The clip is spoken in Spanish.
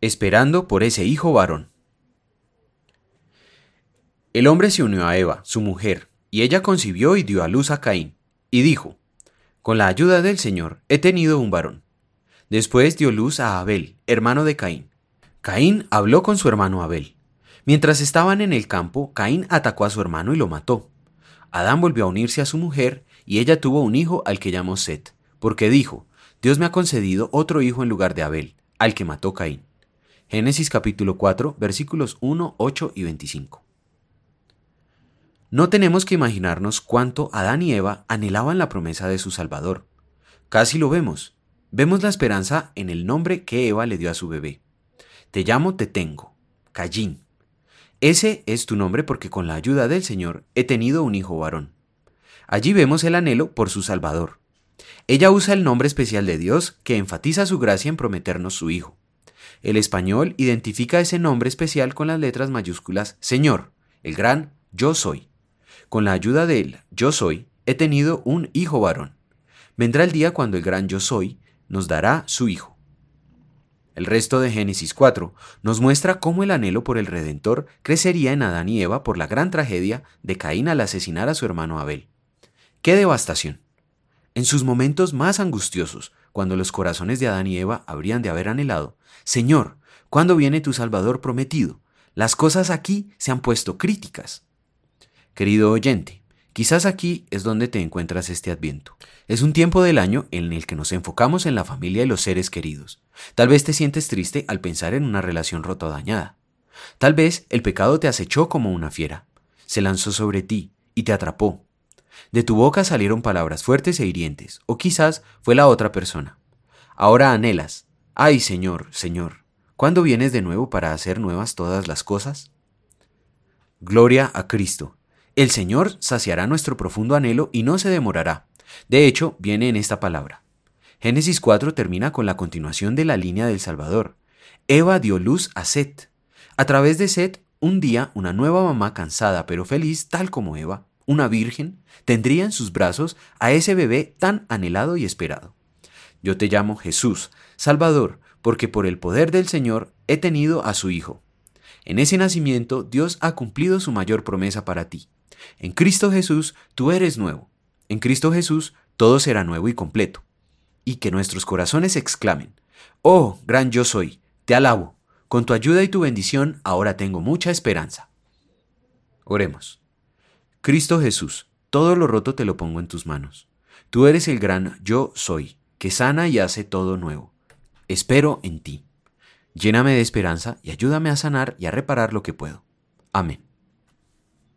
Esperando por ese hijo varón. El hombre se unió a Eva, su mujer, y ella concibió y dio a luz a Caín, y dijo, Con la ayuda del Señor he tenido un varón. Después dio luz a Abel, hermano de Caín. Caín habló con su hermano Abel. Mientras estaban en el campo, Caín atacó a su hermano y lo mató. Adán volvió a unirse a su mujer, y ella tuvo un hijo al que llamó Set, porque dijo, Dios me ha concedido otro hijo en lugar de Abel, al que mató Caín. Génesis capítulo 4, versículos 1, 8 y 25. No tenemos que imaginarnos cuánto Adán y Eva anhelaban la promesa de su Salvador. Casi lo vemos. Vemos la esperanza en el nombre que Eva le dio a su bebé. Te llamo Te tengo, Callín. Ese es tu nombre porque con la ayuda del Señor he tenido un hijo varón. Allí vemos el anhelo por su Salvador. Ella usa el nombre especial de Dios que enfatiza su gracia en prometernos su hijo. El español identifica ese nombre especial con las letras mayúsculas Señor, el gran Yo soy. Con la ayuda de él, Yo soy, he tenido un hijo varón. Vendrá el día cuando el gran Yo soy nos dará su hijo. El resto de Génesis 4 nos muestra cómo el anhelo por el Redentor crecería en Adán y Eva por la gran tragedia de Caín al asesinar a su hermano Abel. ¡Qué devastación! En sus momentos más angustiosos, cuando los corazones de Adán y Eva habrían de haber anhelado, Señor, ¿cuándo viene tu Salvador prometido? Las cosas aquí se han puesto críticas. Querido oyente, quizás aquí es donde te encuentras este adviento. Es un tiempo del año en el que nos enfocamos en la familia y los seres queridos. Tal vez te sientes triste al pensar en una relación rota o dañada. Tal vez el pecado te acechó como una fiera. Se lanzó sobre ti y te atrapó, de tu boca salieron palabras fuertes e hirientes, o quizás fue la otra persona. Ahora anhelas. Ay, Señor, Señor, ¿cuándo vienes de nuevo para hacer nuevas todas las cosas? Gloria a Cristo. El Señor saciará nuestro profundo anhelo y no se demorará. De hecho, viene en esta palabra. Génesis 4 termina con la continuación de la línea del Salvador. Eva dio luz a Set. A través de Set, un día una nueva mamá cansada pero feliz, tal como Eva, una virgen, tendría en sus brazos a ese bebé tan anhelado y esperado. Yo te llamo Jesús, Salvador, porque por el poder del Señor he tenido a su Hijo. En ese nacimiento Dios ha cumplido su mayor promesa para ti. En Cristo Jesús tú eres nuevo. En Cristo Jesús todo será nuevo y completo. Y que nuestros corazones exclamen, Oh, gran yo soy, te alabo. Con tu ayuda y tu bendición ahora tengo mucha esperanza. Oremos. Cristo Jesús, todo lo roto te lo pongo en tus manos. Tú eres el gran yo soy, que sana y hace todo nuevo. Espero en ti. Lléname de esperanza y ayúdame a sanar y a reparar lo que puedo. Amén.